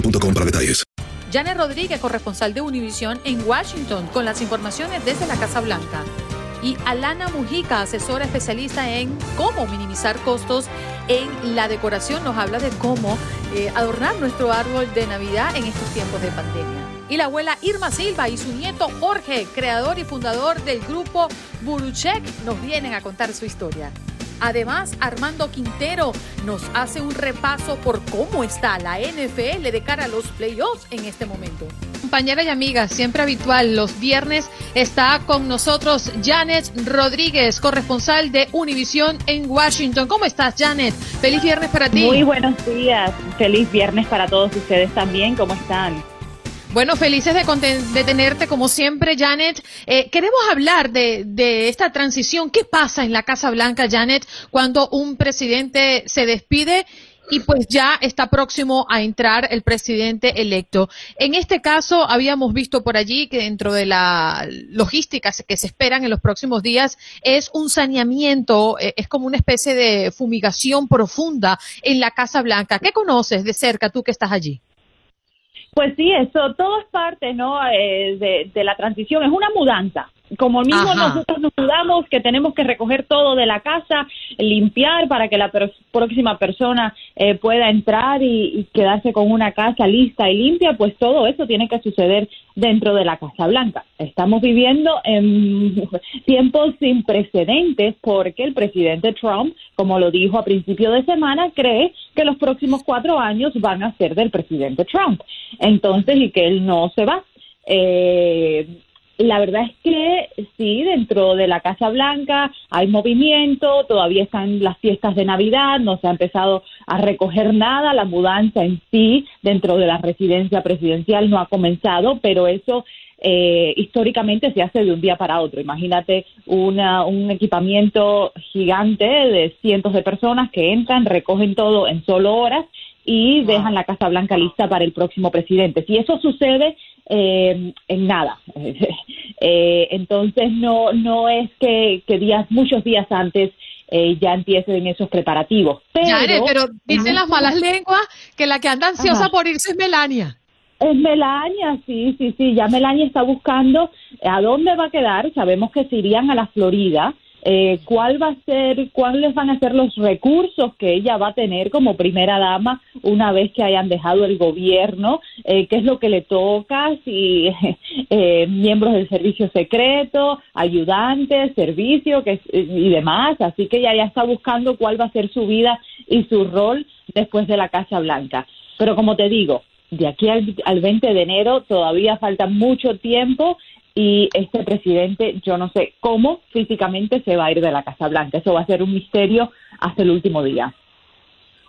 detalles. Janet Rodríguez, corresponsal de Univisión en Washington, con las informaciones desde la Casa Blanca. Y Alana Mujica, asesora especialista en cómo minimizar costos en la decoración, nos habla de cómo eh, adornar nuestro árbol de Navidad en estos tiempos de pandemia. Y la abuela Irma Silva y su nieto Jorge, creador y fundador del grupo Buruchek, nos vienen a contar su historia. Además, Armando Quintero nos hace un repaso por cómo está la NFL de cara a los playoffs en este momento. Compañera y amiga, siempre habitual, los viernes está con nosotros Janet Rodríguez, corresponsal de Univisión en Washington. ¿Cómo estás, Janet? Feliz viernes para ti. Muy buenos días. Feliz viernes para todos ustedes también. ¿Cómo están? Bueno, felices de, tenerte como siempre, Janet. Eh, queremos hablar de, de, esta transición. ¿Qué pasa en la Casa Blanca, Janet, cuando un presidente se despide y pues ya está próximo a entrar el presidente electo? En este caso, habíamos visto por allí que dentro de la logística que se esperan en los próximos días es un saneamiento, eh, es como una especie de fumigación profunda en la Casa Blanca. ¿Qué conoces de cerca tú que estás allí? Pues sí, eso todo es parte, ¿no? Eh, de, la transición, es una mudanza. Como mismo nosotros nos mudamos, que tenemos que recoger todo de la casa, limpiar para que la próxima persona eh, pueda entrar y, quedarse con una casa lista y limpia, pues todo eso tiene que suceder dentro de la Casa Blanca. Estamos viviendo en tiempos sin precedentes porque el presidente Trump, como lo dijo a principio de semana, cree que los próximos cuatro años van a ser del presidente Trump. Entonces, y que él no se va. Eh, la verdad es que sí, dentro de la Casa Blanca hay movimiento, todavía están las fiestas de Navidad, no se ha empezado a recoger nada, la mudanza en sí dentro de la residencia presidencial no ha comenzado, pero eso eh, históricamente se hace de un día para otro. Imagínate una, un equipamiento gigante de cientos de personas que entran, recogen todo en solo horas y dejan la Casa Blanca lista para el próximo presidente. Si eso sucede eh, en nada, eh, entonces no no es que, días muchos días antes eh, ya empiecen esos preparativos. Pero, pero dicen las malas lenguas que la que anda ansiosa por irse es Melania. Es Melania, sí, sí, sí. Ya Melania está buscando a dónde va a quedar. Sabemos que se irían a la Florida eh, cuál va a ser, cuáles van a ser los recursos que ella va a tener como primera dama una vez que hayan dejado el gobierno, eh, qué es lo que le toca, si eh, miembros del servicio secreto, ayudantes, servicio que, y demás. Así que ella ya está buscando cuál va a ser su vida y su rol después de la Casa Blanca. Pero como te digo, de aquí al, al 20 de enero todavía falta mucho tiempo y este presidente, yo no sé cómo físicamente se va a ir de la Casa Blanca. Eso va a ser un misterio hasta el último día.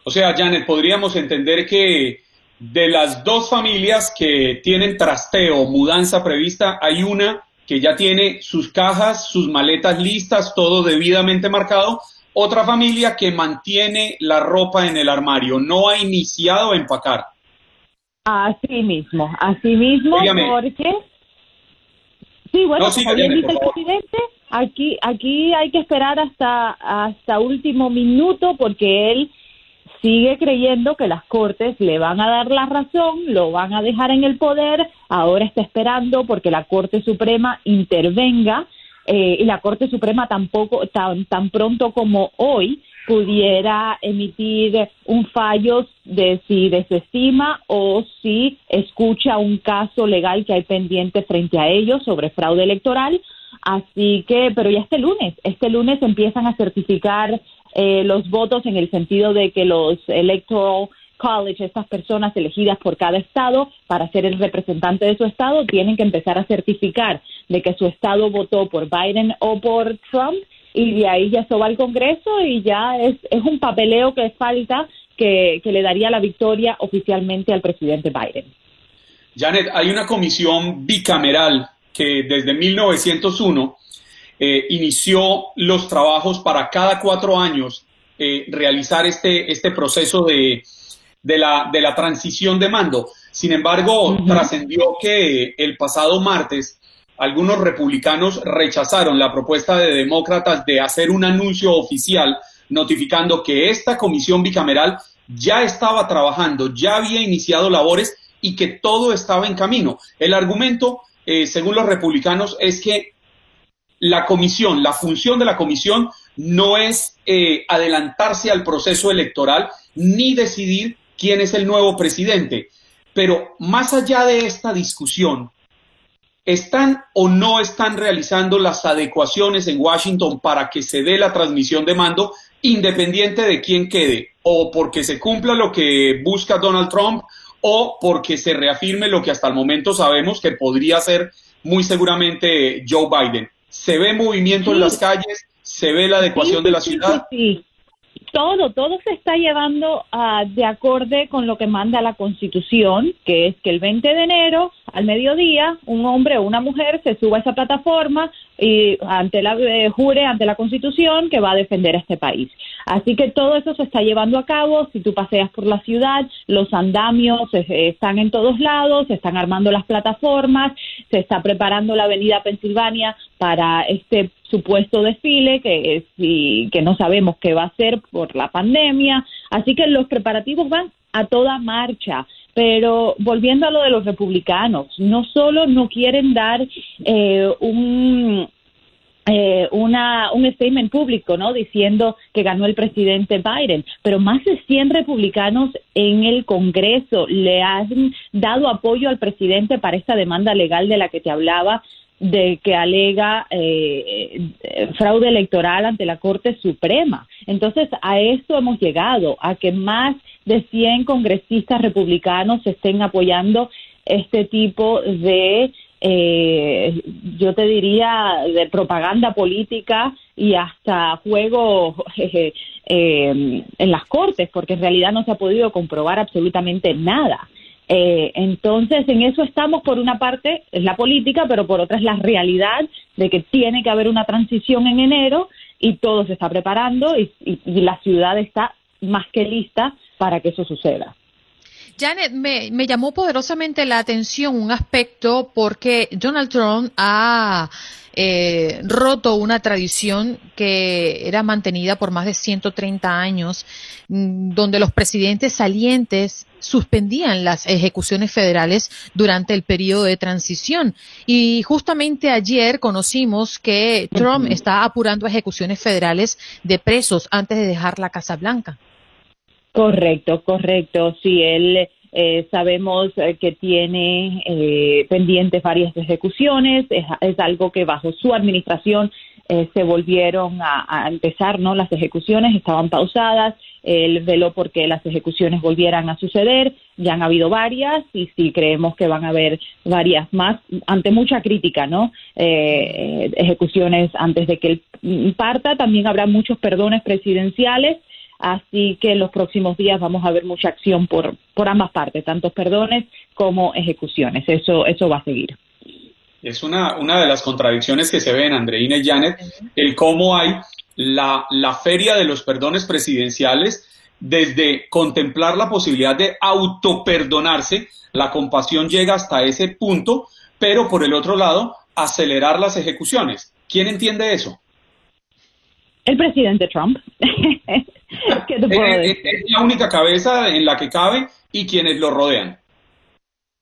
O sea, Janet, podríamos entender que de las dos familias que tienen trasteo, mudanza prevista, hay una que ya tiene sus cajas, sus maletas listas, todo debidamente marcado. Otra familia que mantiene la ropa en el armario, no ha iniciado a empacar. Así mismo, así mismo, porque... Sí, bueno, como bien dice el presidente, aquí, aquí hay que esperar hasta, hasta último minuto porque él sigue creyendo que las cortes le van a dar la razón, lo van a dejar en el poder, ahora está esperando porque la Corte Suprema intervenga eh, y la Corte Suprema tampoco, tan, tan pronto como hoy, pudiera emitir un fallo de si desestima o si escucha un caso legal que hay pendiente frente a ellos sobre fraude electoral. Así que, pero ya este lunes, este lunes empiezan a certificar eh, los votos en el sentido de que los electoral college, estas personas elegidas por cada estado para ser el representante de su estado, tienen que empezar a certificar de que su estado votó por Biden o por Trump y de ahí ya se va al Congreso y ya es, es un papeleo que falta que, que le daría la victoria oficialmente al presidente Biden. Janet, hay una comisión bicameral que desde 1901 eh, inició los trabajos para cada cuatro años eh, realizar este, este proceso de, de, la, de la transición de mando. Sin embargo, trascendió que el pasado martes algunos republicanos rechazaron la propuesta de demócratas de hacer un anuncio oficial notificando que esta comisión bicameral ya estaba trabajando, ya había iniciado labores y que todo estaba en camino. El argumento, eh, según los republicanos, es que la comisión, la función de la comisión no es eh, adelantarse al proceso electoral ni decidir quién es el nuevo presidente. Pero más allá de esta discusión, ¿están o no están realizando las adecuaciones en Washington para que se dé la transmisión de mando independiente de quién quede? ¿O porque se cumpla lo que busca Donald Trump o porque se reafirme lo que hasta el momento sabemos que podría ser muy seguramente Joe Biden? ¿Se ve movimiento en las calles? ¿Se ve la adecuación de la ciudad? Sí, todo, todo se está llevando uh, de acorde con lo que manda la Constitución, que es que el 20 de enero al mediodía un hombre o una mujer se suba a esa plataforma y ante la eh, jure ante la Constitución que va a defender a este país. Así que todo eso se está llevando a cabo. Si tú paseas por la ciudad, los andamios eh, están en todos lados, se están armando las plataformas, se está preparando la Avenida Pensilvania para este supuesto desfile que, que no sabemos qué va a ser por la pandemia. Así que los preparativos van a toda marcha. Pero volviendo a lo de los republicanos, no solo no quieren dar eh, un, eh, una, un statement público, ¿no? Diciendo que ganó el presidente Biden, pero más de 100 republicanos en el Congreso le han dado apoyo al presidente para esta demanda legal de la que te hablaba de que alega eh, eh, fraude electoral ante la Corte Suprema. Entonces, a esto hemos llegado, a que más de 100 congresistas republicanos estén apoyando este tipo de, eh, yo te diría, de propaganda política y hasta juego en las Cortes, porque en realidad no se ha podido comprobar absolutamente nada. Eh, entonces, en eso estamos, por una parte, es la política, pero por otra es la realidad de que tiene que haber una transición en enero y todo se está preparando y, la ciudad está más que lista para que eso suceda. Janet, me, me, llamó poderosamente la atención un aspecto porque Donald Trump ha eh, roto una tradición que era mantenida por más de 130 años, mm, donde los presidentes salientes suspendían las ejecuciones federales durante el periodo de transición. Y justamente ayer conocimos que Trump está apurando ejecuciones federales de presos antes de dejar la Casa Blanca. Correcto, correcto. Sí, él eh, sabemos eh, que tiene eh, pendientes varias ejecuciones. Es, algo que bajo su administración se volvieron a, a, empezar, ¿no? Las ejecuciones estaban pausadas el veló porque las ejecuciones volvieran a suceder. Ya han habido varias y sí creemos que van a haber varias más ante mucha crítica, ¿no? Eh, ejecuciones antes de que él parta. También habrá muchos perdones presidenciales. Así que en los próximos días vamos a ver mucha acción por, por ambas partes, tanto perdones como ejecuciones. Eso, eso va a seguir. Es una, una de las contradicciones que se ven, Andreina y Janet, el cómo hay la, la feria de los perdones presidenciales, desde contemplar la posibilidad de autoperdonarse, la compasión llega hasta ese punto, pero por el otro lado, acelerar las ejecuciones. ¿Quién entiende eso? El presidente Trump. ¿Qué Es la única cabeza en la que cabe y quienes lo rodean.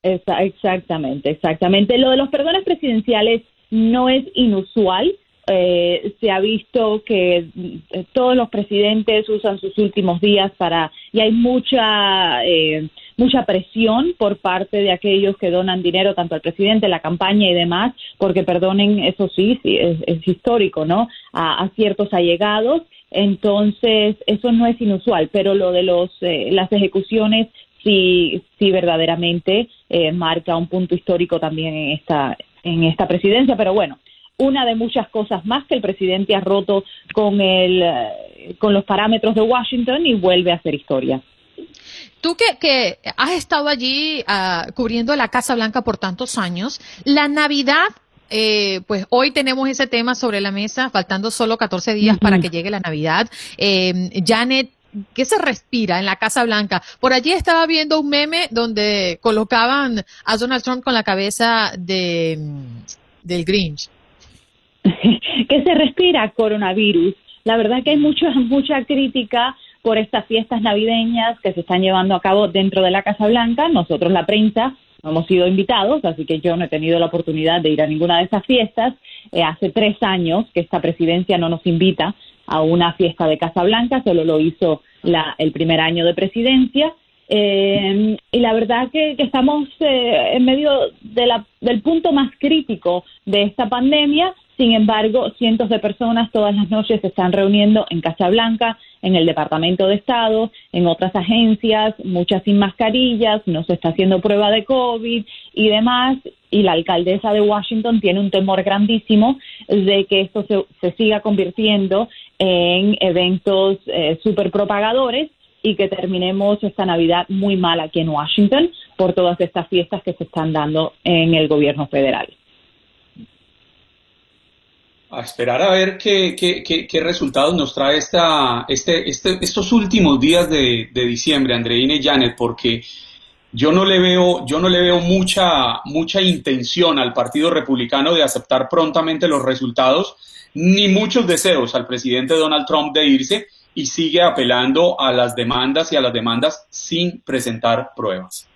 Exactamente, exactamente. Lo de los perdones presidenciales no es inusual. Eh, se ha visto que eh, todos los presidentes usan sus últimos días para y hay mucha eh, mucha presión por parte de aquellos que donan dinero tanto al presidente, la campaña y demás, porque perdonen, eso sí, sí es, histórico, ¿no? A, ciertos allegados. Entonces, eso no es inusual, pero lo de los las ejecuciones sí, sí verdaderamente marca un punto histórico también en esta en esta presidencia, pero bueno, una de muchas cosas más que el presidente ha roto con, el, eh, con los parámetros de Washington y vuelve a hacer historia. Tú que, has estado allí ah, cubriendo la Casa Blanca por tantos años, la Navidad eh, pues hoy tenemos ese tema sobre la mesa, faltando solo 14 días para que llegue la Navidad. Eh, Janet, ¿qué se respira en la Casa Blanca? Por allí estaba viendo un meme donde colocaban a Donald Trump con la cabeza de, del Grinch. ¿Qué se respira? Coronavirus. La verdad que hay mucha, mucha crítica por estas fiestas navideñas que se están llevando a cabo dentro de la Casa Blanca. Nosotros, la prensa, no hemos sido invitados, así que yo no he tenido la oportunidad de ir a ninguna de esas fiestas. Eh, hace tres años que esta presidencia no nos invita a una fiesta de Casa Blanca, solo lo hizo la, el primer año de presidencia. Eh, y la verdad que, estamos eh, en medio de la, del punto más crítico de esta pandemia sin embargo, cientos de personas todas las noches se están reuniendo en Casablanca, en el Departamento de Estado, en otras agencias, muchas sin mascarillas, no se está haciendo prueba de COVID y demás. Y la alcaldesa de Washington tiene un temor grandísimo de que esto se, siga convirtiendo en eventos eh, super propagadores y que terminemos esta Navidad muy mal aquí en Washington por todas estas fiestas que se están dando en el gobierno federal a esperar a ver qué, qué, qué, resultados nos trae esta, este, este, estos últimos días de, de diciembre, Andreina y Janet, porque yo no le veo, yo no le veo mucha, mucha intención al Partido Republicano de aceptar prontamente los resultados, ni muchos deseos al presidente Donald Trump de irse y sigue apelando a las demandas y a las demandas sin presentar pruebas.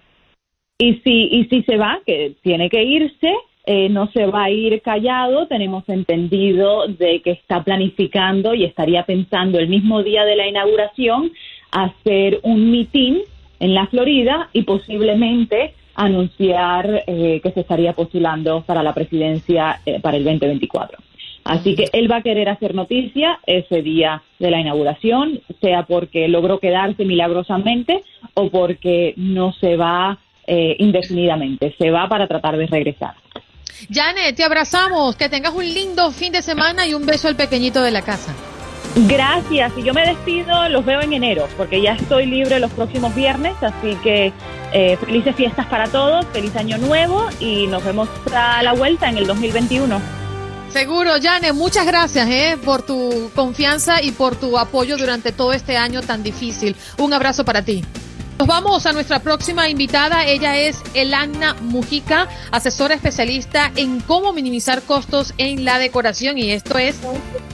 Y si, y si se va, que tiene que irse, eh, no se va a ir callado. Tenemos entendido de que está planificando y estaría pensando el mismo día de la inauguración hacer un mitin en la Florida y posiblemente anunciar eh, que se estaría postulando para la presidencia eh, para el 2024. Así que él va a querer hacer noticia ese día de la inauguración, sea porque logró quedarse milagrosamente o porque no se va indefinidamente, se va para tratar de regresar. Janet, te abrazamos, que tengas un lindo fin de semana y un beso al pequeñito de la casa. Gracias, y yo me despido, los veo en enero, porque ya estoy libre los próximos viernes, así que eh, felices fiestas para todos, feliz año nuevo y nos vemos a la vuelta en el 2021. Seguro, Janet, muchas gracias eh, por tu confianza y por tu apoyo durante todo este año tan difícil. Un abrazo para ti. Nos vamos a nuestra próxima invitada. Ella es Elana Mujica, asesora especialista en cómo minimizar costos en la decoración. Y esto es,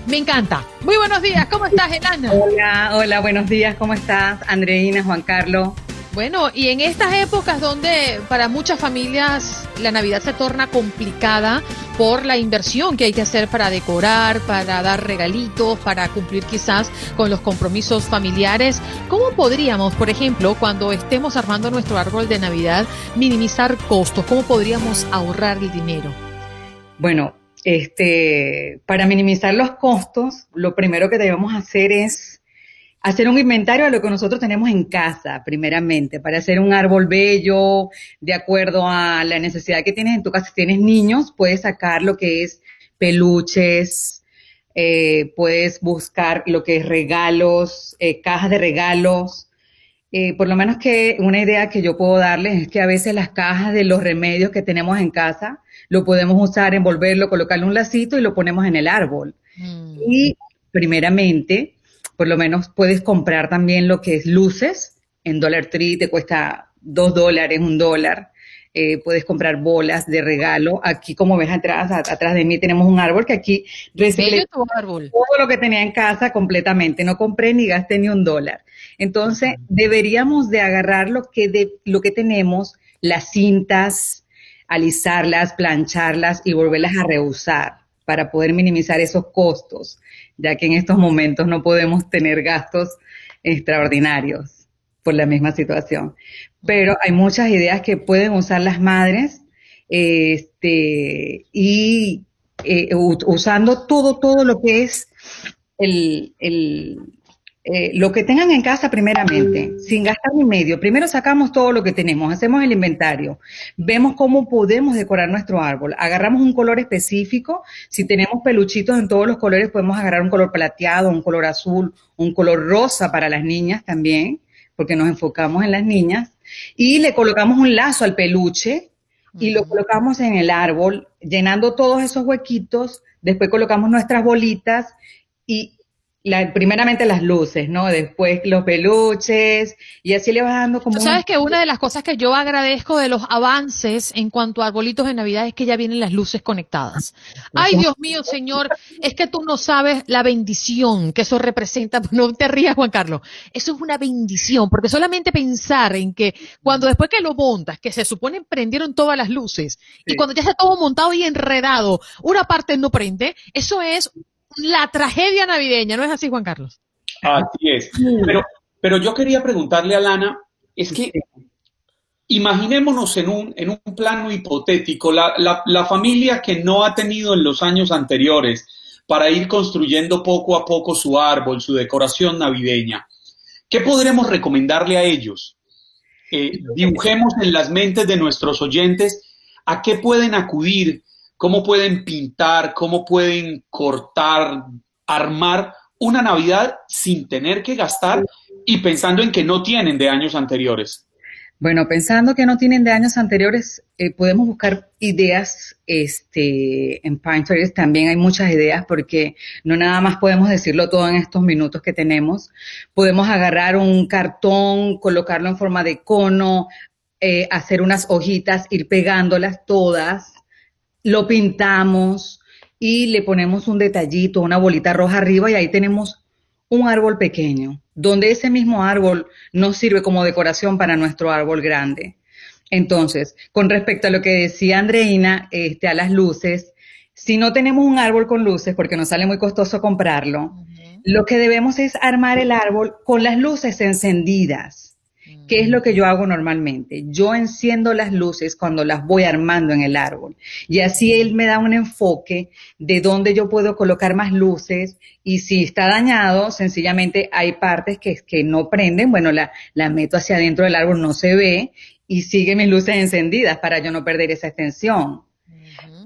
me encanta. Muy buenos días, ¿cómo estás, Elana? Hola, hola, buenos días, ¿cómo estás? Andreina, Juan Carlos. Bueno, y en estas épocas donde para muchas familias la Navidad se torna complicada por la inversión que hay que hacer para decorar, para dar regalitos, para cumplir quizás con los compromisos familiares, ¿cómo podríamos, por ejemplo, cuando estemos armando nuestro árbol de Navidad, minimizar costos? ¿Cómo podríamos ahorrar el dinero? Bueno, este, para minimizar los costos, lo primero que debemos hacer es hacer un inventario de lo que nosotros tenemos en casa, primeramente, para hacer un árbol bello, de acuerdo a la necesidad que tienes en tu casa. Si tienes niños, puedes sacar lo que es peluches, eh, puedes buscar lo que es regalos, eh, cajas de regalos. Eh, por lo menos que una idea que yo puedo darles es que a veces las cajas de los remedios que tenemos en casa lo podemos usar, envolverlo, colocarle un lacito y lo ponemos en el árbol. Mm. Y primeramente, por lo menos puedes comprar también lo que es luces. En Dollar Tree te cuesta dos dólares, un dólar. Eh, puedes comprar bolas de regalo. Aquí, como ves atrás, atrás de mí tenemos un árbol que aquí recibe todo lo que tenía en casa completamente. No compré ni gasté ni un dólar. Entonces, deberíamos de agarrar lo que, de, lo que tenemos, las cintas, alisarlas, plancharlas y volverlas a reusar para poder minimizar esos costos, ya que en estos momentos no podemos tener gastos extraordinarios por la misma situación. Pero hay muchas ideas que pueden usar las madres este, y eh, usando todo, todo lo que es el, el, eh, lo que tengan en casa primeramente, sin gastar ni medio. Primero sacamos todo lo que tenemos, hacemos el inventario, vemos cómo podemos decorar nuestro árbol, agarramos un color específico, si tenemos peluchitos en todos los colores podemos agarrar un color plateado, un color azul, un color rosa para las niñas también, porque nos enfocamos en las niñas, y le colocamos un lazo al peluche y lo colocamos en el árbol, llenando todos esos huequitos, después colocamos nuestras bolitas y primeramente las luces, ¿no? Después los peluches y así le vas dando como... Tú sabes que una de las cosas que yo agradezco de los avances en cuanto a arbolitos de Navidad es que ya vienen las luces conectadas. Ay, Dios mío, Señor, es que tú no sabes la bendición que eso representa. No te rías, Juan Carlos. Eso es una bendición, porque solamente pensar en que cuando después que lo montas, que se supone prendieron todas las luces, y cuando ya está todo montado y enredado, una parte no prende, eso es la tragedia navideña, ¿no es así, Juan Carlos? Así es. Pero, pero yo quería preguntarle a Lana, es que imaginémonos en un, en un plano hipotético, la, la, familia que no ha tenido en los años anteriores para ir construyendo poco a poco su árbol, su decoración navideña. ¿Qué podremos recomendarle a ellos? Eh, dibujemos en las mentes de nuestros oyentes a qué pueden acudir cómo pueden pintar, cómo pueden cortar, armar una Navidad sin tener que gastar y pensando en que no tienen de años anteriores. Bueno, pensando que no tienen de años anteriores, eh, podemos buscar ideas este, en Pinterest. También hay muchas ideas porque no nada más podemos decirlo todo en estos minutos que tenemos. Podemos agarrar un cartón, colocarlo en forma de cono, eh, hacer unas hojitas, ir pegándolas todas lo pintamos y le ponemos un detallito, una bolita roja arriba y ahí tenemos un árbol pequeño, donde ese mismo árbol nos sirve como decoración para nuestro árbol grande. Entonces, con respecto a lo que decía Andreina, este, a las luces, si no tenemos un árbol con luces, porque nos sale muy costoso comprarlo, lo que debemos es armar el árbol con las luces encendidas. ¿Qué es lo que yo hago normalmente? Yo enciendo las luces cuando las voy armando en el árbol. Y así él me da un enfoque de dónde yo puedo colocar más luces. Y si está dañado, sencillamente hay partes que, que no prenden, bueno, la, la meto hacia adentro del árbol, no se ve. Y sigue mis luces encendidas para yo no perder esa extensión.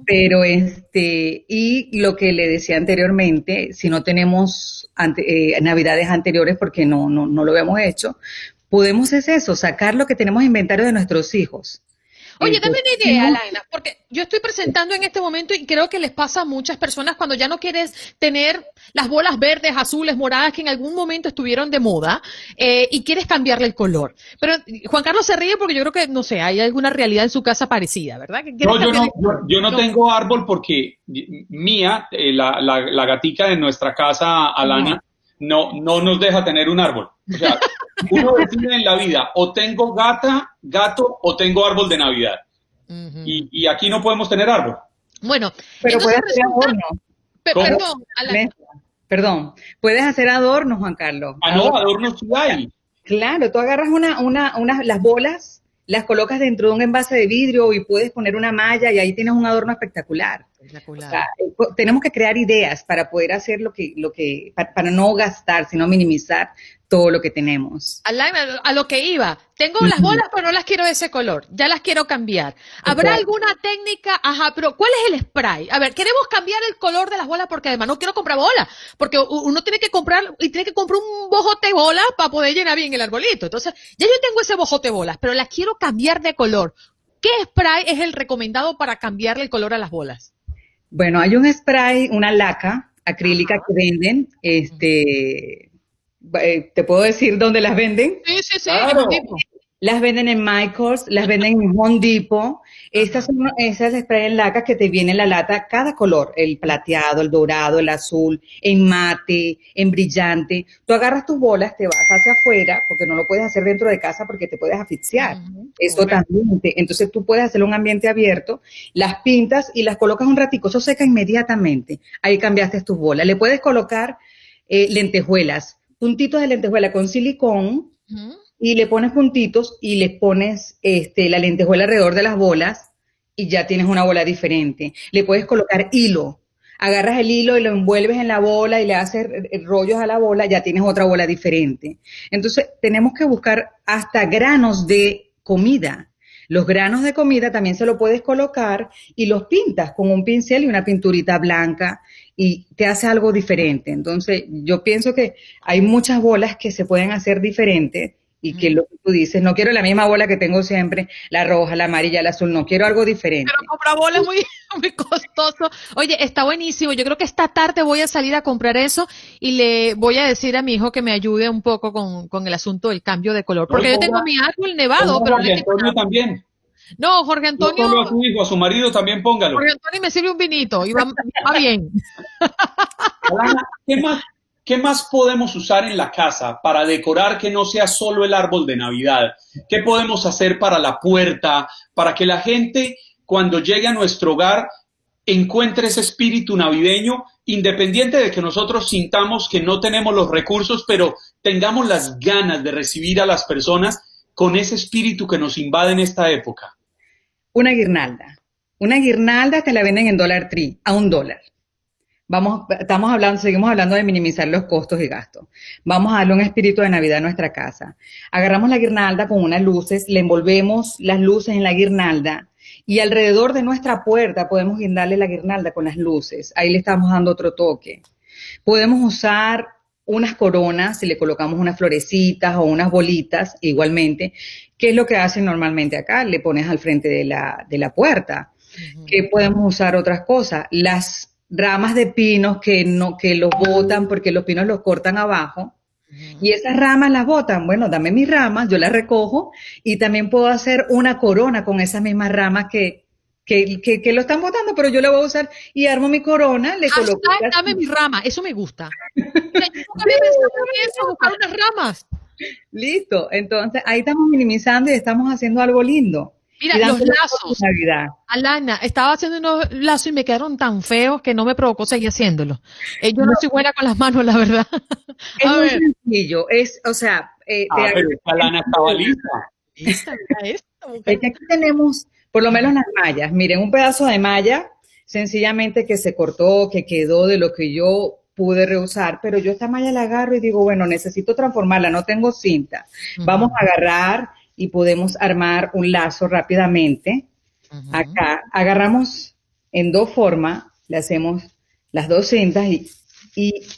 Pero este, y lo que le decía anteriormente, si no tenemos eh, navidades anteriores porque no, no, no lo habíamos hecho, podemos es eso, sacar lo que tenemos inventario de nuestros hijos. Oye, dame una idea, Laina, porque yo estoy presentando en este momento y creo que les pasa a muchas personas cuando ya no quieres tener las bolas verdes, azules, moradas que en algún momento estuvieron de moda eh, y quieres cambiarle el color. Pero Juan Carlos se ríe porque yo creo que, no sé, hay alguna realidad en su casa parecida, ¿verdad? No, yo no, yo, no, tengo árbol porque mía, eh, la, la, gatica de nuestra casa, Alana, no, no nos deja tener un árbol. O sea, uno decide en la vida, o tengo gata, gato, o tengo árbol de Navidad. y, aquí no podemos tener árbol. Bueno, pero puedes hacer adornos. Perdón, perdón, puedes hacer adornos, Juan Carlos. Ah, no, adornos sí hay. Claro, tú agarras una, una, una, las bolas, las colocas dentro de un envase de vidrio y puedes poner una malla y ahí tienes un adorno espectacular. O sea, tenemos que crear ideas para poder hacer lo que, lo que, para, no gastar, sino minimizar todo lo que tenemos. A, lo que iba, tengo las bolas, pero no las quiero de ese color, ya las quiero cambiar. ¿Habrá alguna técnica? Ajá, pero ¿cuál es el spray? A ver, queremos cambiar el color de las bolas porque además no quiero comprar bolas, porque uno tiene que comprar y tiene que comprar un bojote de bolas para poder llenar bien el arbolito. Entonces, ya yo tengo ese bojote de bolas, pero las quiero cambiar de color. ¿Qué spray es el recomendado para cambiarle el color a las bolas? Bueno, hay un spray, una laca acrílica que venden, este, eh, ¿te puedo decir dónde las venden? Sí, sí, sí. Las venden en Michaels, las venden en Home Depot. Estas son esas spray en laca que te viene en la lata cada color, el plateado, el dorado, el azul, en mate, en brillante. Tú agarras tus bolas, te vas hacia afuera, porque no lo puedes hacer dentro de casa porque te puedes asfixiar. Eso también. entonces tú puedes hacer un ambiente abierto, las pintas y las colocas un ratico, eso seca inmediatamente. Ahí cambiaste tus bolas. Le puedes colocar eh, lentejuelas, puntitos de lentejuela con silicón y le pones puntitos y le pones este, la lentejuela alrededor de las bolas y ya tienes una bola diferente. Le puedes colocar hilo. Agarras el hilo y lo envuelves en la bola y le haces rollos a la bola, ya tienes otra bola diferente. Entonces, tenemos que buscar hasta granos de comida. Los granos de comida también se lo puedes colocar y los pintas con un pincel y una pinturita blanca y te hace algo diferente. Entonces, yo pienso que hay muchas bolas que se pueden hacer diferentes y que lo que tú dices, no quiero la misma bola que tengo siempre, la roja, la amarilla, la azul, no, quiero algo diferente. Pero comprar bola es muy, muy costoso. Oye, está buenísimo, yo creo que esta tarde voy a salir a comprar eso y le voy a decir a mi hijo que me ayude un poco con, con el asunto del cambio de color, porque yo tengo mi árbol nevado, pero... Jorge Antonio también. No, Jorge Antonio. No a su hijo, a su marido también póngalo. Jorge Antonio me sirve un vinito y va, va bien. ¿Qué más, ¿Qué más podemos usar en la casa para decorar que no sea solo el árbol de Navidad? ¿Qué podemos hacer para la puerta, para que la gente cuando llegue a nuestro hogar encuentre ese espíritu navideño, independiente de que nosotros sintamos que no tenemos los recursos, pero tengamos las ganas de recibir a las personas con ese espíritu que nos invade en esta época? Una guirnalda. Una guirnalda te la venden en Dollar Tree a un dólar. Vamos, estamos hablando, seguimos hablando de minimizar los costos y gastos. Vamos a darle un espíritu de Navidad a nuestra casa. Agarramos la guirnalda con unas luces, le envolvemos las luces en la guirnalda y alrededor de nuestra puerta podemos guindarle la guirnalda con las luces. Ahí le estamos dando otro toque. Podemos usar unas coronas, si le colocamos unas florecitas o unas bolitas, igualmente. ¿Qué es lo que hacen normalmente acá? Le pones al frente de la, de la puerta. ¿Qué podemos usar otras cosas? Las ramas de pinos que no, que los botan porque los pinos los cortan abajo. Y esas ramas las botan, bueno, dame mis ramas, yo las recojo y también puedo hacer una corona con esas mismas ramas que, que, que, lo están botando, pero yo la voy a usar y armo mi corona, le coloco. dame mi rama, eso me gusta. buscar unas ramas. Listo, entonces ahí estamos minimizando y estamos haciendo algo lindo. Mira, los lazos. Alana, estaba haciendo unos lazos y me quedaron tan feos que no me provocó seguir haciéndolo. Eh, yo no, soy buena con las manos, la verdad. Es muy sencillo, es, o sea... Eh, ah, pero estaba lista. Lista, aquí tenemos, por lo menos las mallas. Miren, un pedazo de malla, sencillamente que se cortó, que quedó de lo que yo pude reusar, pero yo esta malla la agarro y digo, bueno, necesito transformarla, no tengo cinta. Vamos a agarrar y podemos armar un lazo rápidamente. Acá agarramos en dos formas, le hacemos las dos cintas y,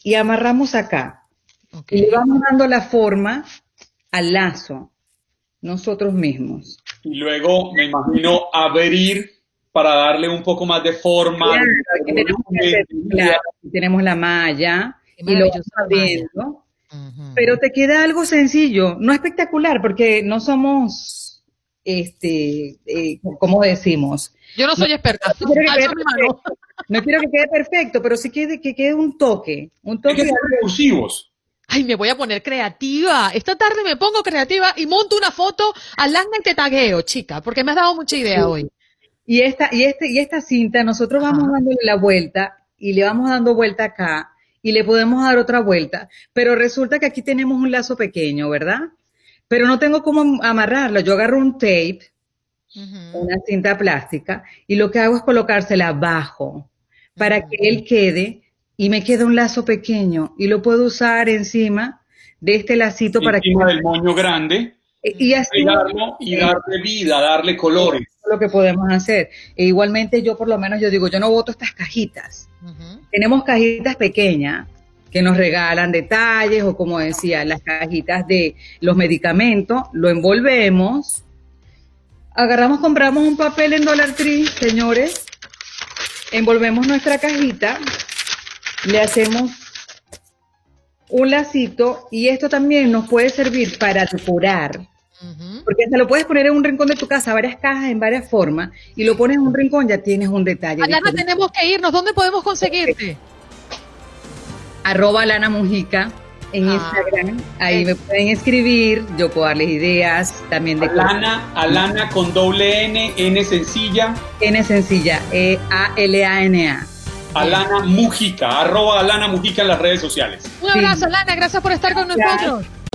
y, amarramos acá. Y le vamos dando la forma al lazo, nosotros mismos. Y luego me imagino abrir para darle un poco más de forma. tenemos, la malla y lo vamos abriendo. Pero te queda algo sencillo, no espectacular, porque no somos, este, eh, ¿cómo decimos? Yo no soy experta. No quiero, que quede perfecto, pero sí que, que quede un toque. Un toque. de recursivos. Ay, me voy a poner creativa. Esta tarde me pongo creativa y monto una foto al y te tagueo, chica, porque me has dado mucha idea hoy. Y esta, y este, y esta cinta, nosotros vamos dándole la vuelta y le vamos dando vuelta acá y le podemos dar otra vuelta. Pero resulta que aquí tenemos un lazo pequeño, ¿verdad? Pero no tengo cómo amarrarlo. Yo agarro un tape una cinta plástica, y lo que hago es colocársela abajo para que él quede y me queda un lazo pequeño y lo puedo usar encima de este lacito para que... del moño grande. E, y, así... y darle vida, darle colores. Lo que podemos hacer. E igualmente yo por lo menos yo digo, yo no voto estas cajitas. Tenemos cajitas pequeñas que nos regalan detalles o como decía, las cajitas de los medicamentos, lo envolvemos, agarramos, compramos un papel en Dollar Tree, señores, envolvemos nuestra cajita, le hacemos un lacito y esto también nos puede servir para Porque se lo puedes poner en un rincón de tu casa, varias cajas en varias formas, y lo pones en un rincón, ya tienes un detalle. Alana, tenemos que irnos. ¿Dónde podemos conseguirte? Arroba Lana Mujica en ah. Instagram. Ahí me pueden escribir, yo puedo darles ideas también de... Alana, Alana con doble N, N sencilla. N sencilla, E-A-L-A-N-A. Alana Mujica, arroba Alana Mujica en las redes sociales. Un abrazo, Alana, gracias por estar con nosotros.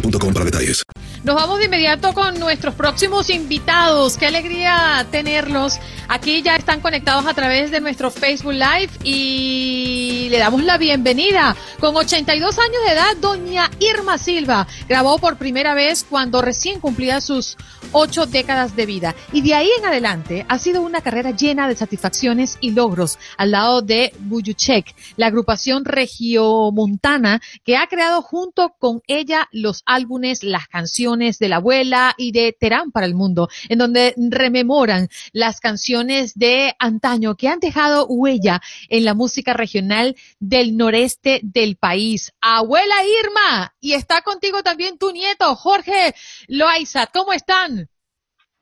detalles. Nos vamos de inmediato con nuestros próximos invitados. Qué alegría tenerlos. Aquí ya están conectados a través de nuestro Facebook Live y le damos la bienvenida. Con 82 años de edad, doña Irma Silva grabó por primera vez cuando recién cumplía sus ocho décadas de vida. Y de ahí en adelante ha sido una carrera llena de satisfacciones y logros al lado de Buyuchek, la agrupación regiomontana que ha creado junto con ella los álbumes, las canciones de la abuela y de Terán para el mundo, en donde rememoran las canciones de antaño que han dejado huella en la música regional del noreste del país. Abuela Irma, y está contigo también tu nieto, Jorge Loaiza. ¿Cómo están?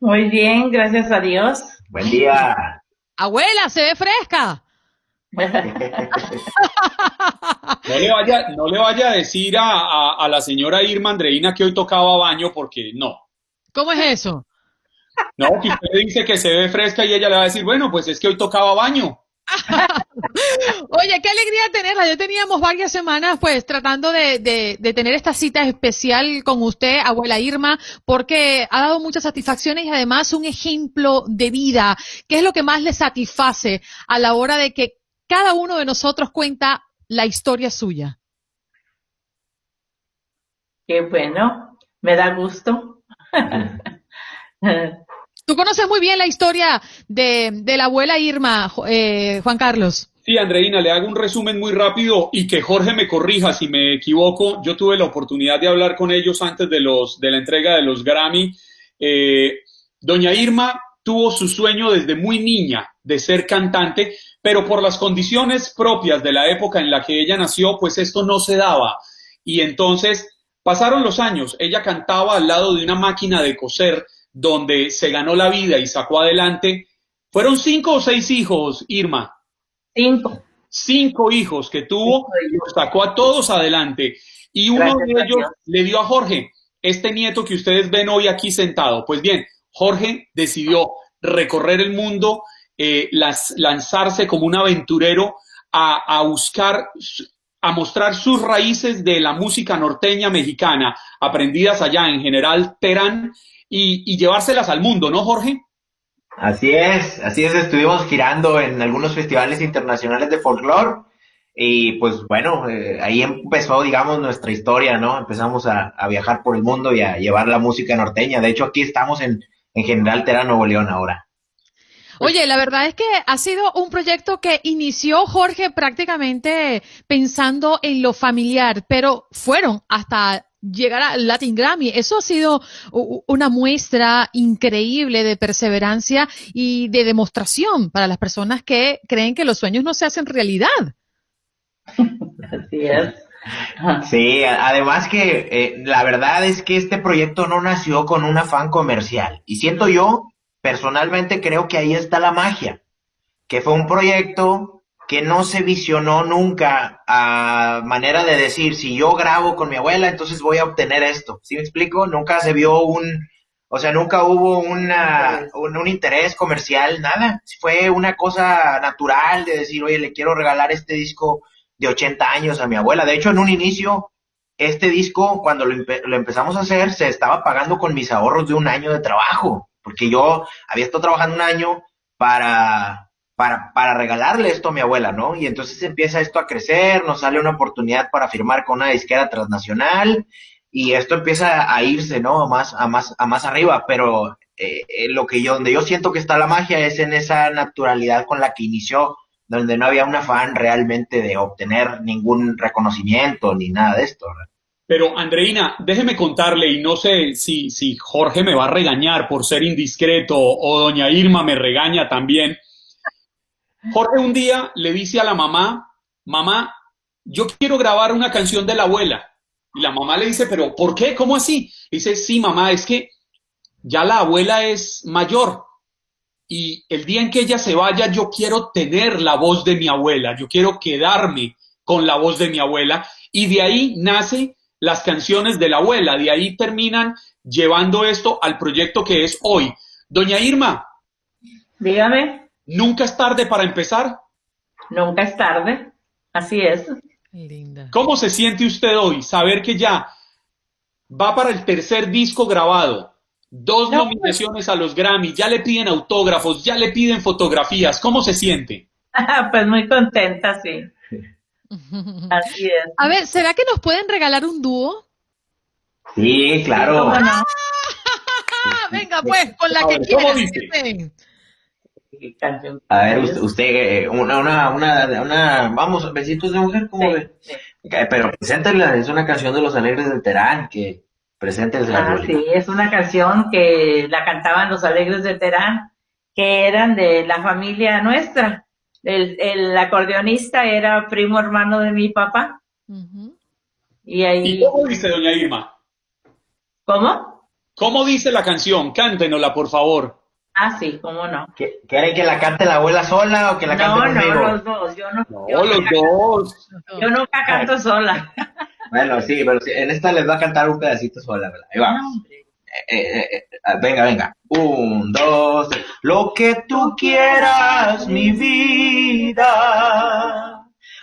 Muy bien, gracias a Dios. Buen día. Abuela, se ve fresca. No le vaya, no le vaya a decir a, la señora Irma Andreina que hoy tocaba baño porque no. ¿Cómo es eso? No, que usted dice que se ve fresca y ella le va a decir, bueno, pues es que hoy tocaba baño. Oye, qué alegría tenerla. Yo teníamos varias semanas pues tratando de, de, tener esta cita especial con usted, abuela Irma, porque ha dado muchas satisfacciones y además un ejemplo de vida. ¿Qué es lo que más le satisface a la hora de que cada uno de nosotros cuenta la historia suya. Qué bueno, me da gusto. Tú conoces muy bien la historia de, la abuela Irma, eh, Juan Carlos. Sí, Andreina, le hago un resumen muy rápido y que Jorge me corrija si me equivoco. Yo tuve la oportunidad de hablar con ellos antes de, los, de la entrega de los Grammy. Eh, doña Irma tuvo su sueño desde muy niña de ser cantante, pero por las condiciones propias de la época en la que ella nació, pues esto no se daba. Y entonces pasaron los años, ella cantaba al lado de una máquina de coser donde se ganó la vida y sacó adelante. Fueron cinco o seis hijos, Irma. Cinco. Cinco hijos que tuvo, los sacó a todos adelante. Y uno de ellos le dio a Jorge, este nieto que ustedes ven hoy aquí sentado. Pues bien, Jorge decidió recorrer el mundo eh, lanzarse como un aventurero a, buscar, a mostrar sus raíces de la música norteña mexicana, aprendidas allá en general Terán, y, llevárselas al mundo, ¿no, Jorge? Así es, así es, estuvimos girando en algunos festivales internacionales de folclore y pues bueno, eh, ahí empezó, digamos, nuestra historia, ¿no? Empezamos a, viajar por el mundo y a llevar la música norteña. De hecho, aquí estamos en, en General Terán, Nuevo León ahora. Oye, la verdad es que ha sido un proyecto que inició Jorge prácticamente pensando en lo familiar, pero fueron hasta llegar a Latin Grammy. Eso ha sido una muestra increíble de perseverancia y de demostración para las personas que creen que los sueños no se hacen realidad. Así es. Sí, además que eh, la verdad es que este proyecto no nació con un afán comercial y siento yo personalmente creo que ahí está la magia, que fue un proyecto que no se visionó nunca a manera de decir, si yo grabo con mi abuela, entonces voy a obtener esto. ¿Sí me explico? Nunca se vio un, o sea, nunca hubo una, un, un interés comercial, nada. Fue una cosa natural de decir, oye, le quiero regalar este disco de 80 años a mi abuela. De hecho, en un inicio, este disco, cuando lo, empe- lo empezamos a hacer, se estaba pagando con mis ahorros de un año de trabajo, porque yo había estado trabajando un año para, para, para regalarle esto a mi abuela, ¿no? Y entonces empieza esto a crecer, nos sale una oportunidad para firmar con una disquera transnacional y esto empieza a irse, ¿no? A más, a más, a más arriba, pero eh, eh, lo que yo, donde yo siento que está la magia es en esa naturalidad con la que inició, donde no había un afán realmente de obtener ningún reconocimiento ni nada de esto. Pero Andreina, déjeme contarle, y no sé si, si Jorge me va a regañar por ser indiscreto o doña Irma me regaña también. Jorge un día le dice a la mamá, mamá, yo quiero grabar una canción de la abuela. Y la mamá le dice, pero ¿por qué? ¿Cómo así? Dice, sí, mamá, es que ya la abuela es mayor. Y el día en que ella se vaya, yo quiero tener la voz de mi abuela, yo quiero quedarme con la voz de mi abuela. Y de ahí nace las canciones de la abuela, de ahí terminan llevando esto al proyecto que es hoy. Doña Irma. Dígame. ¿Nunca es tarde para empezar? Nunca es tarde. Así es. ¿Cómo se siente usted hoy? Saber que ya va para el tercer disco grabado, dos nominaciones a los Grammy, ya le piden autógrafos, ya le piden fotografías. ¿Cómo se siente? pues muy contenta, sí. Así es. A ver, ¿será que nos pueden regalar un dúo? Sí, claro. ¿Cómo no? Venga, pues, con la que ¿Cómo quieran. dice? dicen. A ver, usted, usted eh, una, una, una, una, vamos, besitos de mujer, ¿cómo ve? Eh, Pero preséntela, es una canción de los Alegres de Terán, que preséntela. Ah, sí, es una canción que la cantaban los Alegres de Terán, que eran de la familia nuestra. El, el acordeonista era primo hermano de mi papá. Y ahí. ¿Y cómo dice doña Irma? ¿Cómo? ¿Cómo dice la canción? Cántenosla, por favor. Ah, sí, cómo no. ¿Quieren que la cante la abuela sola o que la cante No, conmigo? no, los dos. Yo no, yo los nunca- dos. Yo nunca canto sola. Bueno, sí, pero sí, en esta les va a cantar un pedacito sola, ¿verdad? Ahí va. Eh, eh, eh, ah, venga, venga. Un, dos, tres. Lo que tú quieras, mi vida.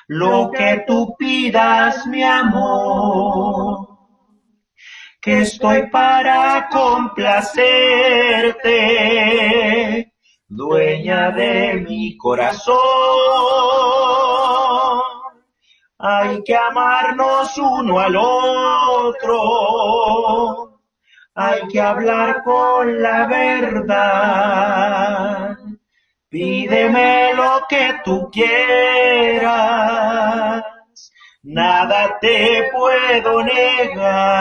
Lo que tú pidas, mi amor. Que estoy para complacerte, dueña de mi corazón. Hay que amarnos uno al otro. Hay que hablar con la verdad. Pídeme lo que tú quieras. Nada te puedo negar.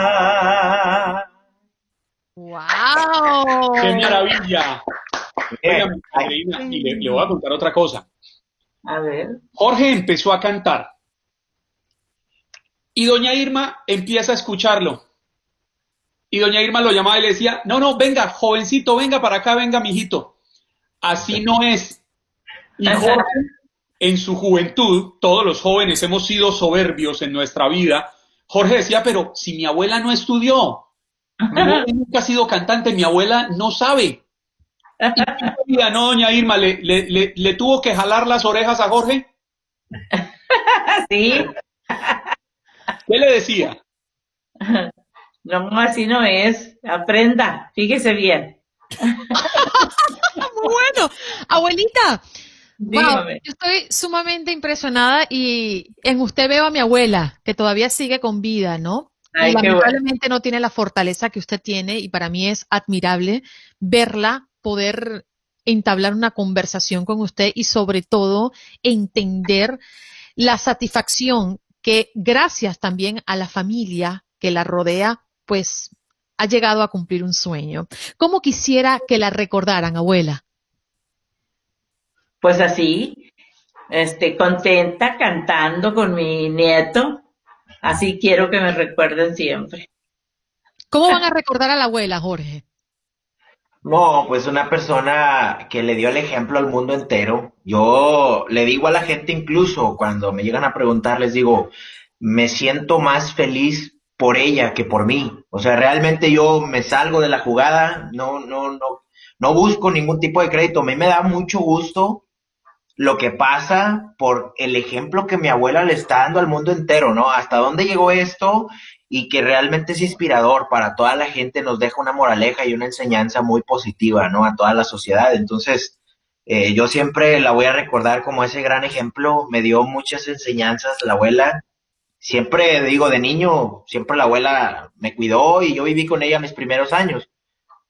¡Wow! ¡Qué maravilla! Andreina, y le, le voy a contar otra cosa. A ver. Jorge empezó a cantar y doña Irma empieza a escucharlo. Y doña Irma lo llamaba y le decía, no, no, venga, jovencito, venga para acá, venga, mijito. Así no es. Y Jorge, en su juventud, todos los jóvenes hemos sido soberbios en nuestra vida. Jorge decía, pero si mi abuela no estudió, mi abuela nunca ha sido cantante, mi abuela no sabe. Y mira, no, doña Irma, ¿le, le, le, le tuvo que jalar las orejas a Jorge? Sí. ¿Qué le decía? No, así no es. Aprenda. Fíjese bien. Muy bueno. Abuelita, wow, yo estoy sumamente impresionada y en usted veo a mi abuela, que todavía sigue con vida, ¿no? Ay, qué bueno. lamentablemente no tiene la fortaleza que usted tiene y para mí es admirable verla poder entablar una conversación con usted y sobre todo entender la satisfacción que gracias también a la familia que la rodea, pues ha llegado a cumplir un sueño. ¿Cómo quisiera que la recordaran, abuela? Pues así, este, contenta cantando con mi nieto. Así quiero que me recuerden siempre. ¿Cómo van a recordar a la abuela, Jorge? No, pues una persona que le dio el ejemplo al mundo entero. Yo le digo a la gente incluso cuando me llegan a preguntar, les digo, me siento más feliz por ella que por mí. O sea, realmente yo me salgo de la jugada, no, no, no, no busco ningún tipo de crédito. A mí me da mucho gusto lo que pasa por el ejemplo que mi abuela le está dando al mundo entero, ¿no? Hasta dónde llegó esto y que realmente es inspirador para toda la gente, nos deja una moraleja y una enseñanza muy positiva, ¿no? A toda la sociedad. Entonces, eh, yo siempre la voy a recordar como ese gran ejemplo, me dio muchas enseñanzas la abuela. Siempre digo, de niño, siempre la abuela me cuidó y yo viví con ella mis primeros años.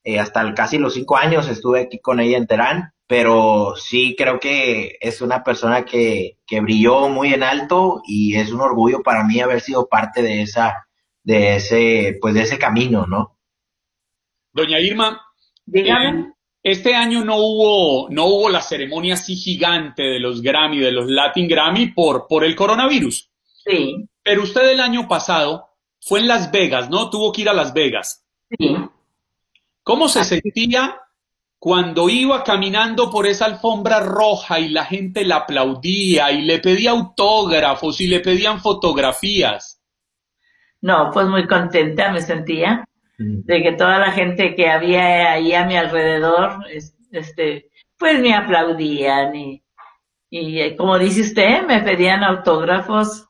Eh, hasta casi los cinco años estuve aquí con ella en Terán, pero sí creo que es una persona que, que brilló muy en alto y es un orgullo para mí haber sido parte de esa de ese, pues de ese camino, ¿no? Doña Irma, Dígame. eh, este año no hubo, no hubo la ceremonia así gigante de los Grammy, de los Latin Grammy por, por el coronavirus. Sí. Pero usted el año pasado fue en Las Vegas, ¿no? Tuvo que ir a Las Vegas. Sí. ¿Cómo se sentía cuando iba caminando por esa alfombra roja y la gente la aplaudía y le pedía autógrafos y le pedían fotografías? No, pues muy contenta me sentía de que toda la gente que había ahí a mi alrededor, es- este, pues me aplaudían y, y eh, como dice usted, me pedían autógrafos,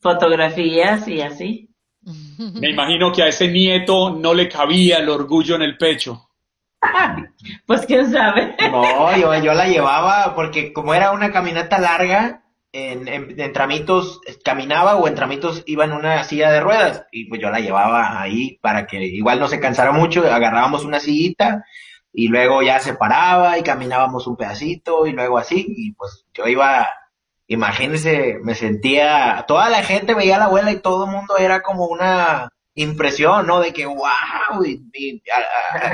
fotografías y así. Me imagino que a ese nieto no le cabía el orgullo en el pecho. Pues quién sabe. No, yo, yo la llevaba porque como era una caminata larga, en, en, tramitos caminaba o en tramitos iba en una silla de ruedas y pues yo la llevaba ahí para que igual no se cansara mucho, agarrábamos una sillita y luego ya se paraba y caminábamos un pedacito y luego así y pues yo iba, imagínense, me sentía, toda la gente veía a la abuela y todo el mundo era como una impresión, ¿no? De que wow, y,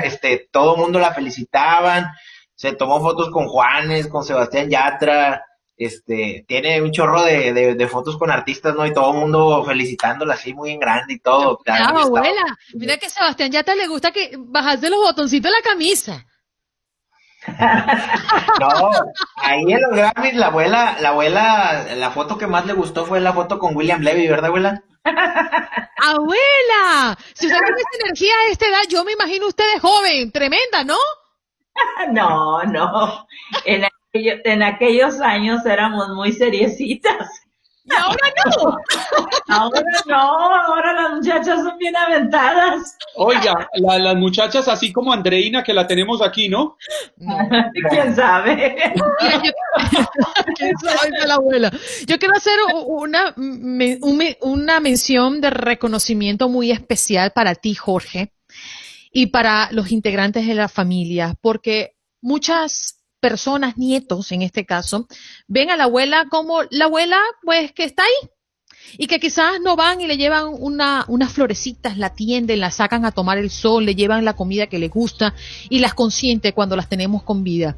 este, todo el mundo la felicitaban, se tomó fotos con Juanes, con Sebastián Yatra, este, tiene un chorro de, de, de fotos con artistas, ¿no? Y todo el mundo felicitándola así muy en grande y todo. Claro, Bravo, estaba- abuela. Mira que Sebastián ya te le gusta que bajarse los botoncitos de la camisa. No, ahí en los Grammys la abuela, la abuela, la foto que más le gustó fue la foto con William Levy, ¿verdad, abuela? ¡Abuela! Si usted tiene esa energía a esta edad, yo me imagino usted de joven, tremenda, ¿no? No, no. En, en aquellos años éramos muy seriecitas. Y ahora no. Ahora no, ahora las muchachas son bien aventadas. Oiga, la- las muchachas así como Andreina que la tenemos aquí, ¿no? ¿Quién sabe? ¿Quién sabe la abuela? Yo quiero hacer una, una mención de reconocimiento muy especial para ti, Jorge, y para los integrantes de la familia, porque muchas personas, nietos en este caso, ven a la abuela como la abuela, pues, que está ahí. Y que quizás no van y le llevan una, unas florecitas, la tienden, la sacan a tomar el sol, le llevan la comida que les gusta y las consiente cuando las tenemos con vida.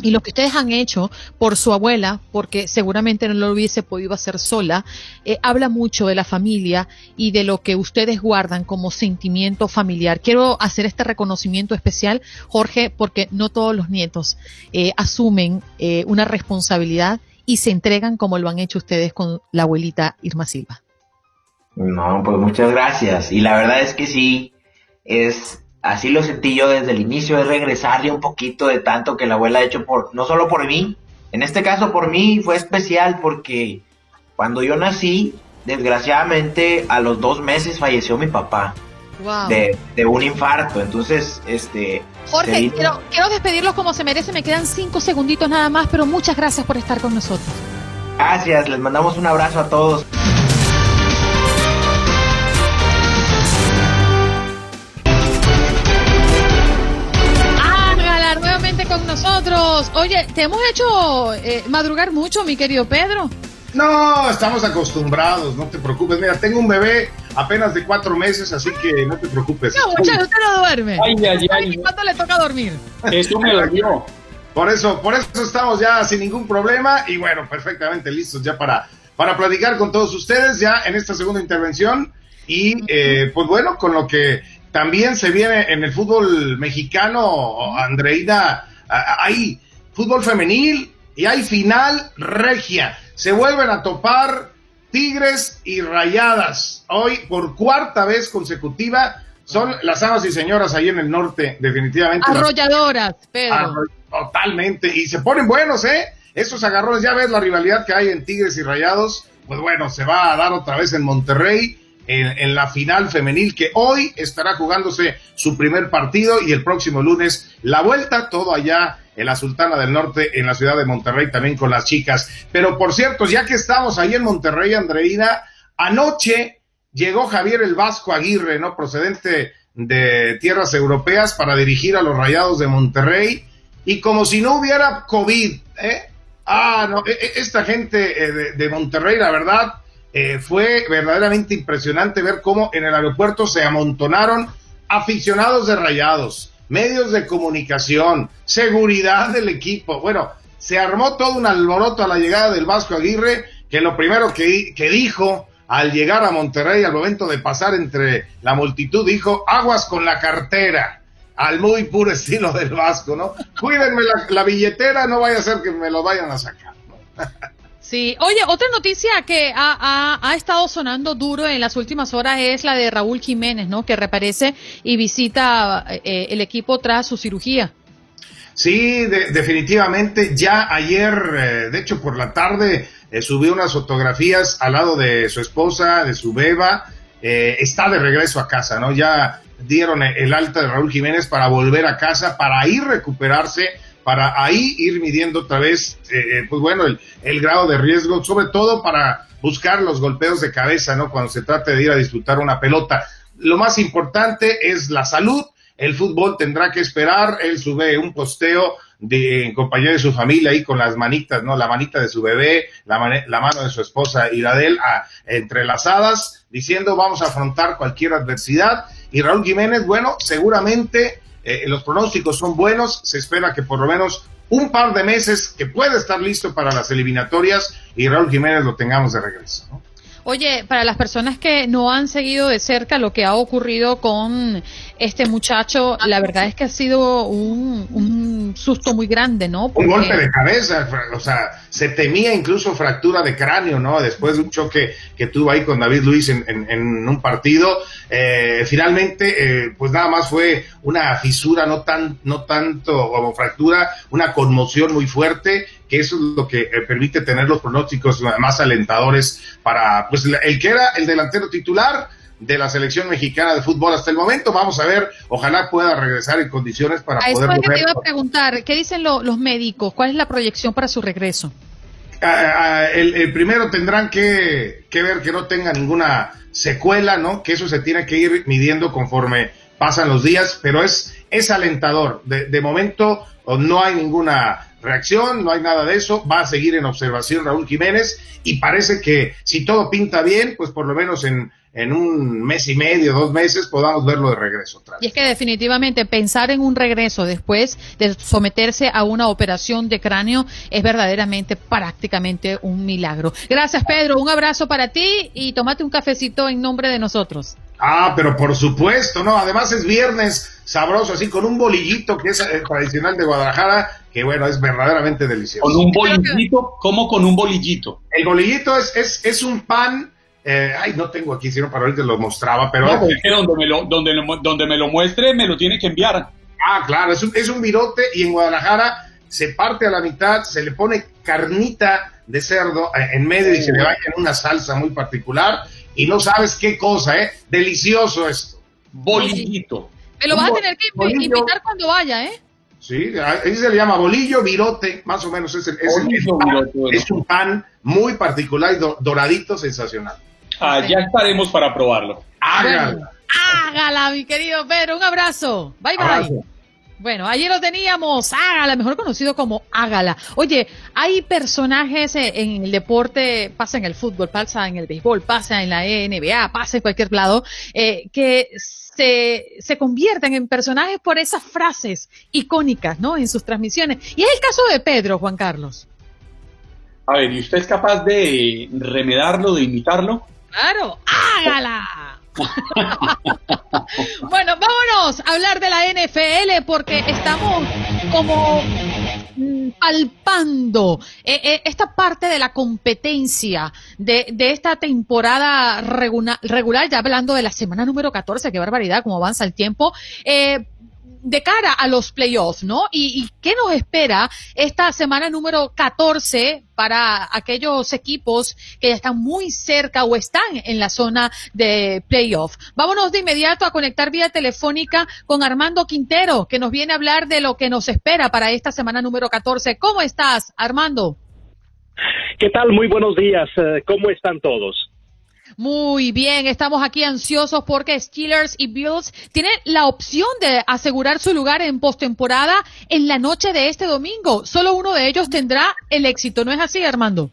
Y lo que ustedes han hecho por su abuela, porque seguramente no lo hubiese podido hacer sola, eh, habla mucho de la familia y de lo que ustedes guardan como sentimiento familiar. Quiero hacer este reconocimiento especial, Jorge, porque no todos los nietos eh, asumen eh, una responsabilidad y se entregan como lo han hecho ustedes con la abuelita Irma Silva. No, pues muchas gracias. Y la verdad es que sí, es así lo sentí yo desde el inicio, es regresarle un poquito de tanto que la abuela ha hecho por, no solo por mí, en este caso por mí fue especial porque cuando yo nací, desgraciadamente a los dos meses falleció mi papá Wow. de, de un infarto. Entonces, este... Jorge, vino- quiero, quiero despedirlos como se merece, me quedan cinco segunditos nada más, pero muchas gracias por estar con nosotros. Gracias, les mandamos un abrazo a todos. Nosotros. Oye, te hemos hecho eh, madrugar mucho, mi querido Pedro. No, estamos acostumbrados, no te preocupes. Mira, tengo un bebé apenas de cuatro meses, así que no te preocupes. No, muchacho, usted no duerme. Ay, ay, ay. ¿Y ¿Cuánto le toca dormir? Eso me dolió. Por eso, por eso estamos ya sin ningún problema y bueno, perfectamente listos ya para, para platicar con todos ustedes ya en esta segunda intervención y eh, pues bueno, con lo que también se viene en el fútbol mexicano, Andreina, hay fútbol femenil y hay final regia. Se vuelven a topar Tigres y Rayadas. Hoy, por cuarta vez consecutiva, son las amas y señoras ahí en el norte, definitivamente. Arrolladoras, Pedro. totalmente. Y se ponen buenos, ¿eh? Esos agarrones, ya ves la rivalidad que hay en Tigres y Rayados. Pues bueno, se va a dar otra vez en Monterrey. En, la final femenil que hoy estará jugándose su primer partido y el próximo lunes la vuelta, todo allá en la Sultana del Norte, en la ciudad de Monterrey, también con las chicas. Pero por cierto, ya que estamos ahí en Monterrey, Andreina, anoche llegó Javier el Vasco Aguirre, ¿no? Procedente de tierras europeas para dirigir a los Rayados de Monterrey. Y como si no hubiera COVID, ¿eh? Ah, no, e, e, esta gente eh, de, Monterrey, la verdad, eh, fue verdaderamente impresionante ver cómo en el aeropuerto se amontonaron aficionados de Rayados, medios de comunicación, seguridad del equipo. Bueno, se armó todo un alboroto a la llegada del Vasco Aguirre, que lo primero que, que dijo al llegar a Monterrey, al momento de pasar entre la multitud, dijo, aguas con la cartera, al muy puro estilo del Vasco, ¿no? Cuídenme la, billetera, no vaya a ser que me lo vayan a sacar. Sí, oye, otra noticia que ha, estado sonando duro en las últimas horas es la de Raúl Jiménez, ¿no? Que reaparece y visita eh, el equipo tras su cirugía. Sí, definitivamente. Ya ayer, eh, de hecho, por la tarde, eh, subió unas fotografías al lado de su esposa, de su beba. Eh, está de regreso a casa, ¿no? Ya dieron el alta de Raúl Jiménez para volver a casa, para ahí recuperarse, para ahí ir midiendo otra vez, eh, pues bueno, el, grado de riesgo, sobre todo para buscar los golpeos de cabeza, ¿no? Cuando se trate de ir a disfrutar una pelota. Lo más importante es la salud. El fútbol tendrá que esperar. Él sube un posteo de, en compañía de su familia ahí con las manitas, ¿no? La manita de su bebé, la, la mano de su esposa y la de él entrelazadas, diciendo vamos a afrontar cualquier adversidad. Y Raúl Jiménez, bueno, seguramente eh, los pronósticos son buenos, se espera que por lo menos un par de meses que pueda estar listo para las eliminatorias y Raúl Jiménez lo tengamos de regreso, ¿no? Oye, para las personas que no han seguido de cerca lo que ha ocurrido con este muchacho, la verdad es que ha sido un, susto muy grande, ¿no? Un golpe de cabeza, o sea, se temía incluso fractura de cráneo, ¿no? Después de un choque que tuvo ahí con David Luis en, un partido, eh, finalmente, eh, pues nada más fue una fisura, no tan, no tanto como fractura, una conmoción muy fuerte que eso es lo que eh, permite tener los pronósticos más alentadores para pues el que era el delantero titular de la selección mexicana de fútbol hasta el momento. Vamos a ver, ojalá pueda regresar en condiciones para poder. Eso que te iba a preguntar, ¿qué dicen los médicos? ¿Cuál es la proyección para su regreso? Ah, ah, el, primero tendrán que, que, ver que no tenga ninguna secuela, ¿no? Que eso se tiene que ir midiendo conforme pasan los días, pero es, es alentador. De, de momento no hay ninguna reacción, no hay nada de eso, va a seguir en observación Raúl Jiménez y parece que si todo pinta bien, pues por lo menos en, en un mes y medio, dos meses, podamos verlo de regreso. Otra Y es que definitivamente pensar en un regreso después de someterse a una operación de cráneo es verdaderamente prácticamente un milagro. Gracias Pedro, un abrazo para ti y tómate un cafecito en nombre de nosotros. Ah, pero por supuesto, ¿no? Además es viernes sabroso, así con un bolillito que es eh, tradicional de Guadalajara, que bueno, es verdaderamente delicioso. Con un bolillito, ¿cómo con un bolillito? El bolillito es, es, es un pan, eh, ay, no tengo aquí, sino para ahorita lo mostraba, pero... No, pues, donde, me lo, donde, donde me lo muestre me lo tiene que enviar. Ah, claro, es un, es un virote y en Guadalajara se parte a la mitad, se le pone carnita de cerdo eh, en medio y se le va en una salsa muy particular y no sabes qué cosa, ¿eh? Delicioso esto. Bolillito. Me lo vas a tener que invitar cuando vaya, ¿eh? Sí, ahí se le llama bolillo, virote, más o menos es, el, es, es un pan muy particular y doradito, sensacional. Ah, ya estaremos para probarlo. Hágala. hágala, mi querido Pedro. Un abrazo. Bye, bye. Bueno, allí lo teníamos, Ágala, mejor conocido como Ágala. Oye, hay personajes en el deporte, pasa en el fútbol, pasa en el béisbol, pasa en la NBA, pasa en cualquier lado, eh, que se, se convierten en personajes por esas frases icónicas, ¿no? En sus transmisiones. Y es el caso de Pedro, Juan Carlos. A ver, ¿y usted es capaz de remedarlo, de imitarlo? Claro, hágala. bueno, vámonos a hablar de la NFL porque estamos como mm, palpando eh, eh, esta parte de la competencia de, esta temporada regular, ya hablando de la semana número 14, qué barbaridad, cómo avanza el tiempo. Eh, de cara a los playoffs, ¿no? ¿Y, qué nos espera esta semana número 14 para aquellos equipos que ya están muy cerca o están en la zona de playoff? Vámonos de inmediato a conectar vía telefónica con Armando Quintero, que nos viene a hablar de lo que nos espera para esta semana número 14. ¿Cómo estás, Armando? ¿Qué tal? Muy buenos días. Eh, ¿Cómo están todos? Muy bien, estamos aquí ansiosos porque Steelers y Bills tienen la opción de asegurar su lugar en postemporada en la noche de este domingo. Solo uno de ellos tendrá el éxito, ¿no es así, Armando?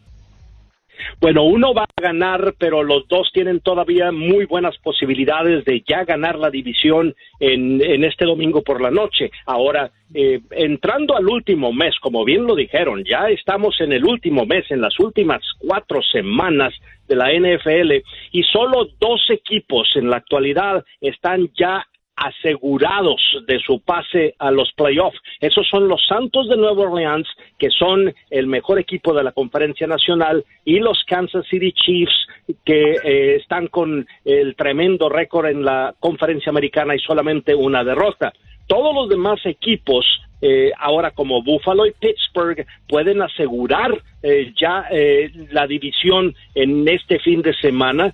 Bueno, uno va a ganar, pero los dos tienen todavía muy buenas posibilidades de ya ganar la división en, en este domingo por la noche. Ahora, eh, entrando al último mes, como bien lo dijeron, ya estamos en el último mes, en las últimas cuatro semanas de la NFL y solo dos equipos en la actualidad están ya asegurados de su pase a los playoffs. Esos son los Santos de Nueva Orleans, que son el mejor equipo de la conferencia nacional, y los Kansas City Chiefs, que eh, están con el tremendo récord en la conferencia americana y solamente una derrota. Todos los demás equipos eh, ahora como Buffalo y Pittsburgh pueden asegurar eh, ya eh, la división en este fin de semana.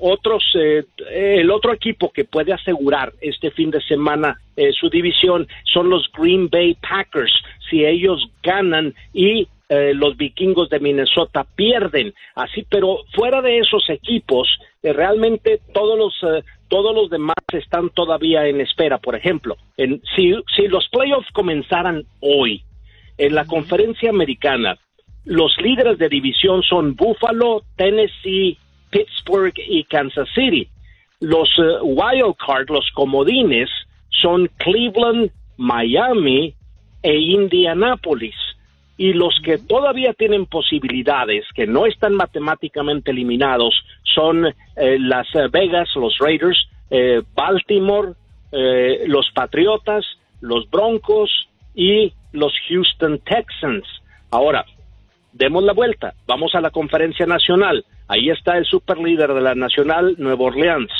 otros, el otro equipo que puede asegurar este fin de semana su división son los Green Bay Packers. Si ellos ganan y los vikingos de Minnesota pierden. Así, pero fuera de esos equipos, realmente todos los todos los demás están todavía en espera. Por ejemplo, en, si, si los playoffs comenzaran hoy, en la conferencia americana, los líderes de división son Buffalo, Tennessee, Pittsburgh y Kansas City. Los uh, wild card, los comodines, son Cleveland, Miami e Indianapolis. Y los que todavía tienen posibilidades, que no están matemáticamente eliminados, son eh, las eh, Vegas, los Raiders, eh, Baltimore, los Patriotas, los Broncos y los Houston Texans. Ahora, demos la vuelta, vamos a la conferencia nacional. Ahí está el superlíder de la nacional, Nueva Orleans.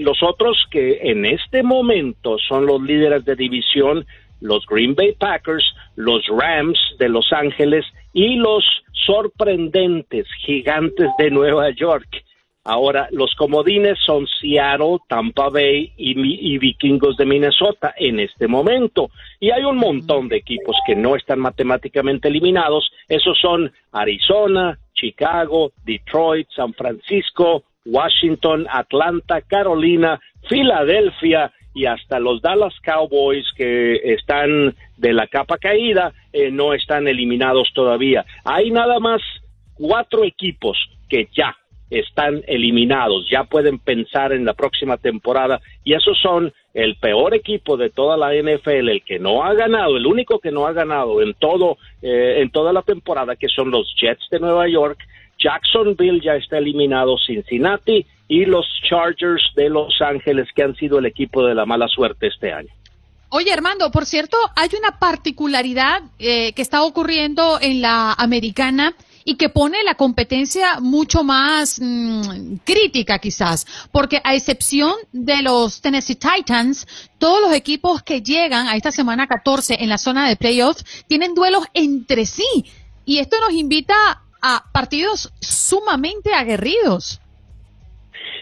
los otros que en este momento son los líderes de división, los Green Bay Packers, los Rams de Los Ángeles y los sorprendentes gigantes de Nueva York. Ahora, los comodines son Seattle, Tampa Bay y, Vikingos de Minnesota en este momento. Y hay un montón de equipos que no están matemáticamente eliminados. Esos son Arizona, Chicago, Detroit, San Francisco, Washington, Atlanta, Carolina, Filadelfia y hasta los Dallas Cowboys que están de la capa caída eh, no están eliminados todavía. Hay nada más cuatro equipos que ya están eliminados, ya pueden pensar en la próxima temporada y esos son el peor equipo de toda la NFL, el que no ha ganado, el único que no ha ganado en todo eh, en toda la temporada que son los Jets de Nueva York, Jacksonville ya está eliminado, Cincinnati y los Chargers de Los Ángeles que han sido el equipo de la mala suerte este año. Oye, Armando, por cierto, hay una particularidad eh, que está ocurriendo en la americana y que pone la competencia mucho más mm, crítica quizás, porque a excepción de los Tennessee Titans, todos los equipos que llegan a esta semana 14 en la zona de playoffs tienen duelos entre sí y esto nos invita a partidos sumamente aguerridos.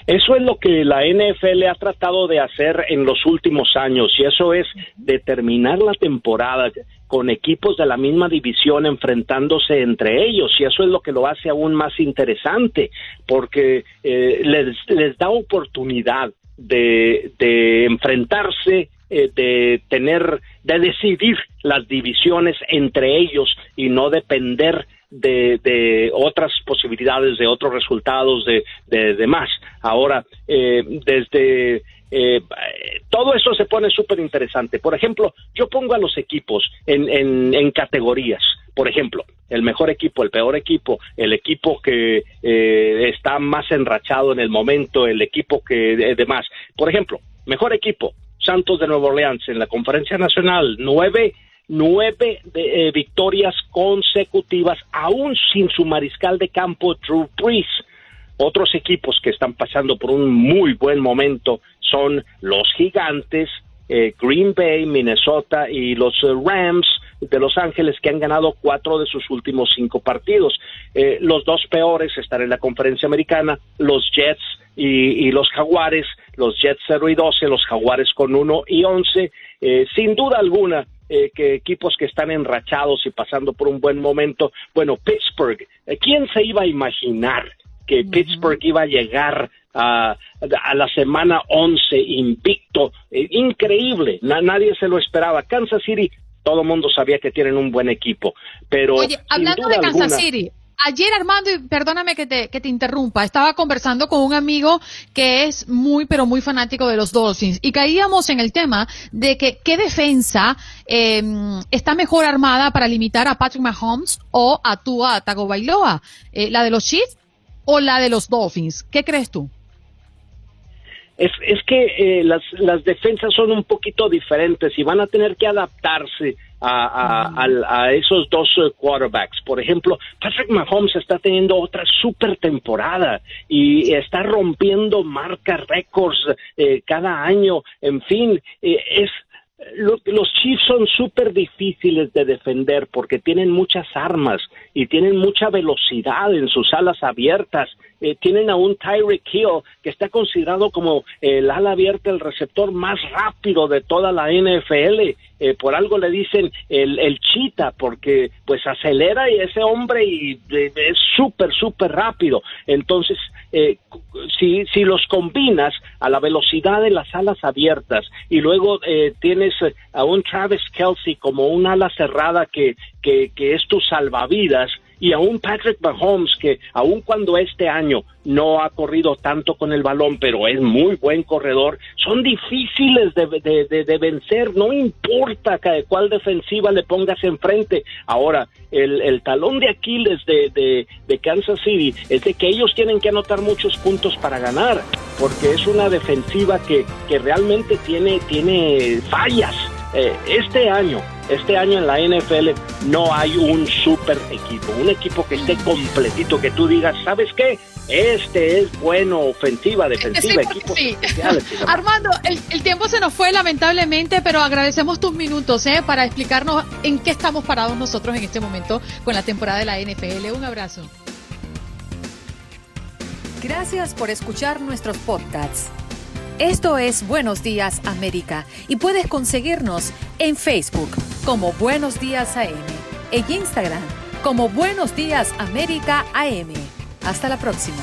Eso es lo que la NFL ha tratado de hacer en los últimos años y eso es determinar la temporada con equipos de la misma división enfrentándose entre ellos y eso es lo que lo hace aún más interesante porque eh, les, da oportunidad de, de enfrentarse eh, de tener de decidir las divisiones entre ellos y no depender de, de otras posibilidades, de otros resultados, de, de, más. Ahora, eh, desde eh, todo eso se pone súper interesante. Por ejemplo, yo pongo a los equipos en, en, en categorías. por ejemplo, el mejor equipo, el peor equipo, el equipo que eh, está más enrachado en el momento, el equipo que demás. Por ejemplo, mejor equipo, Santos de Nueva Orleans en la conferencia nacional, nueve, nueve eh, victorias consecutivas, aún sin su mariscal de campo Drew Brees. Otros equipos que están pasando por un muy buen momento son los Gigantes, eh, Green Bay, Minnesota y los eh, Rams de Los Ángeles que han ganado cuatro de sus últimos cinco partidos. Los dos peores están en la conferencia americana, los Jets y, los Jaguares, los Jets 0 y 12, los Jaguares con 1 y 11. sin duda alguna, que equipos que están enrachados y pasando por un buen momento. Bueno, Pittsburgh, ¿quién se iba a imaginar que Pittsburgh iba a llegar a, la semana 11 invicto. Eh, increíble, nadie se lo esperaba. Kansas City, todo el mundo sabía que tienen un buen equipo, pero... Oye, hablando de Kansas City, ayer Armando, y perdóname que te, que te interrumpa, estaba conversando con un amigo que es muy, pero muy fanático de los Dolphins y caíamos en el tema de que qué defensa em, está mejor armada para limitar a Patrick Mahomes o a Tua Tagovailoa, eh, la de los Chiefs o la de los Dolphins. ¿Qué crees tú? Es, es que eh, las, las defensas son un poquito diferentes y van a tener que adaptarse a, a, esos dos eh, quarterbacks. Por ejemplo, Patrick Mahomes está teniendo otra super temporada y está rompiendo marcas, récords eh, cada año. En fin, es los Chiefs son súper difíciles de defender porque tienen muchas armas y tienen mucha velocidad en sus alas abiertas. Eh, tienen a un Tyreek Hill que está considerado como el ala abierta, el receptor más rápido de toda la NFL. Eh, por algo le dicen el, el chita porque pues acelera y ese hombre y, es súper, súper rápido. Entonces, eh, si, si los combinas a la velocidad de las alas abiertas y luego tienes a un Travis Kelsey como un ala cerrada que, que, que es tu salvavidas, y a un Patrick Mahomes que aun cuando este año no ha corrido tanto con el balón, pero es muy buen corredor, son difíciles de, vencer, no importa cuál defensiva le pongas enfrente. Ahora, el, talón de Aquiles de, Kansas City es de que ellos tienen que anotar muchos puntos para ganar, porque es una defensiva que, que realmente tiene, tiene fallas. Eh, este año este año en la NFL no hay un super equipo, un equipo que esté completito, que tú digas, ¿sabes qué? Este es bueno, ofensiva, defensiva, equipo Armando, el, tiempo se nos fue lamentablemente, pero agradecemos tus minutos ¿eh? para explicarnos en qué estamos parados nosotros en este momento con la temporada de la NFL. Un abrazo. Gracias por escuchar nuestros podcasts. Esto es Buenos Días América y puedes conseguirnos en Facebook como Buenos Días AM, en Instagram como Buenos Días América AM. Hasta la próxima.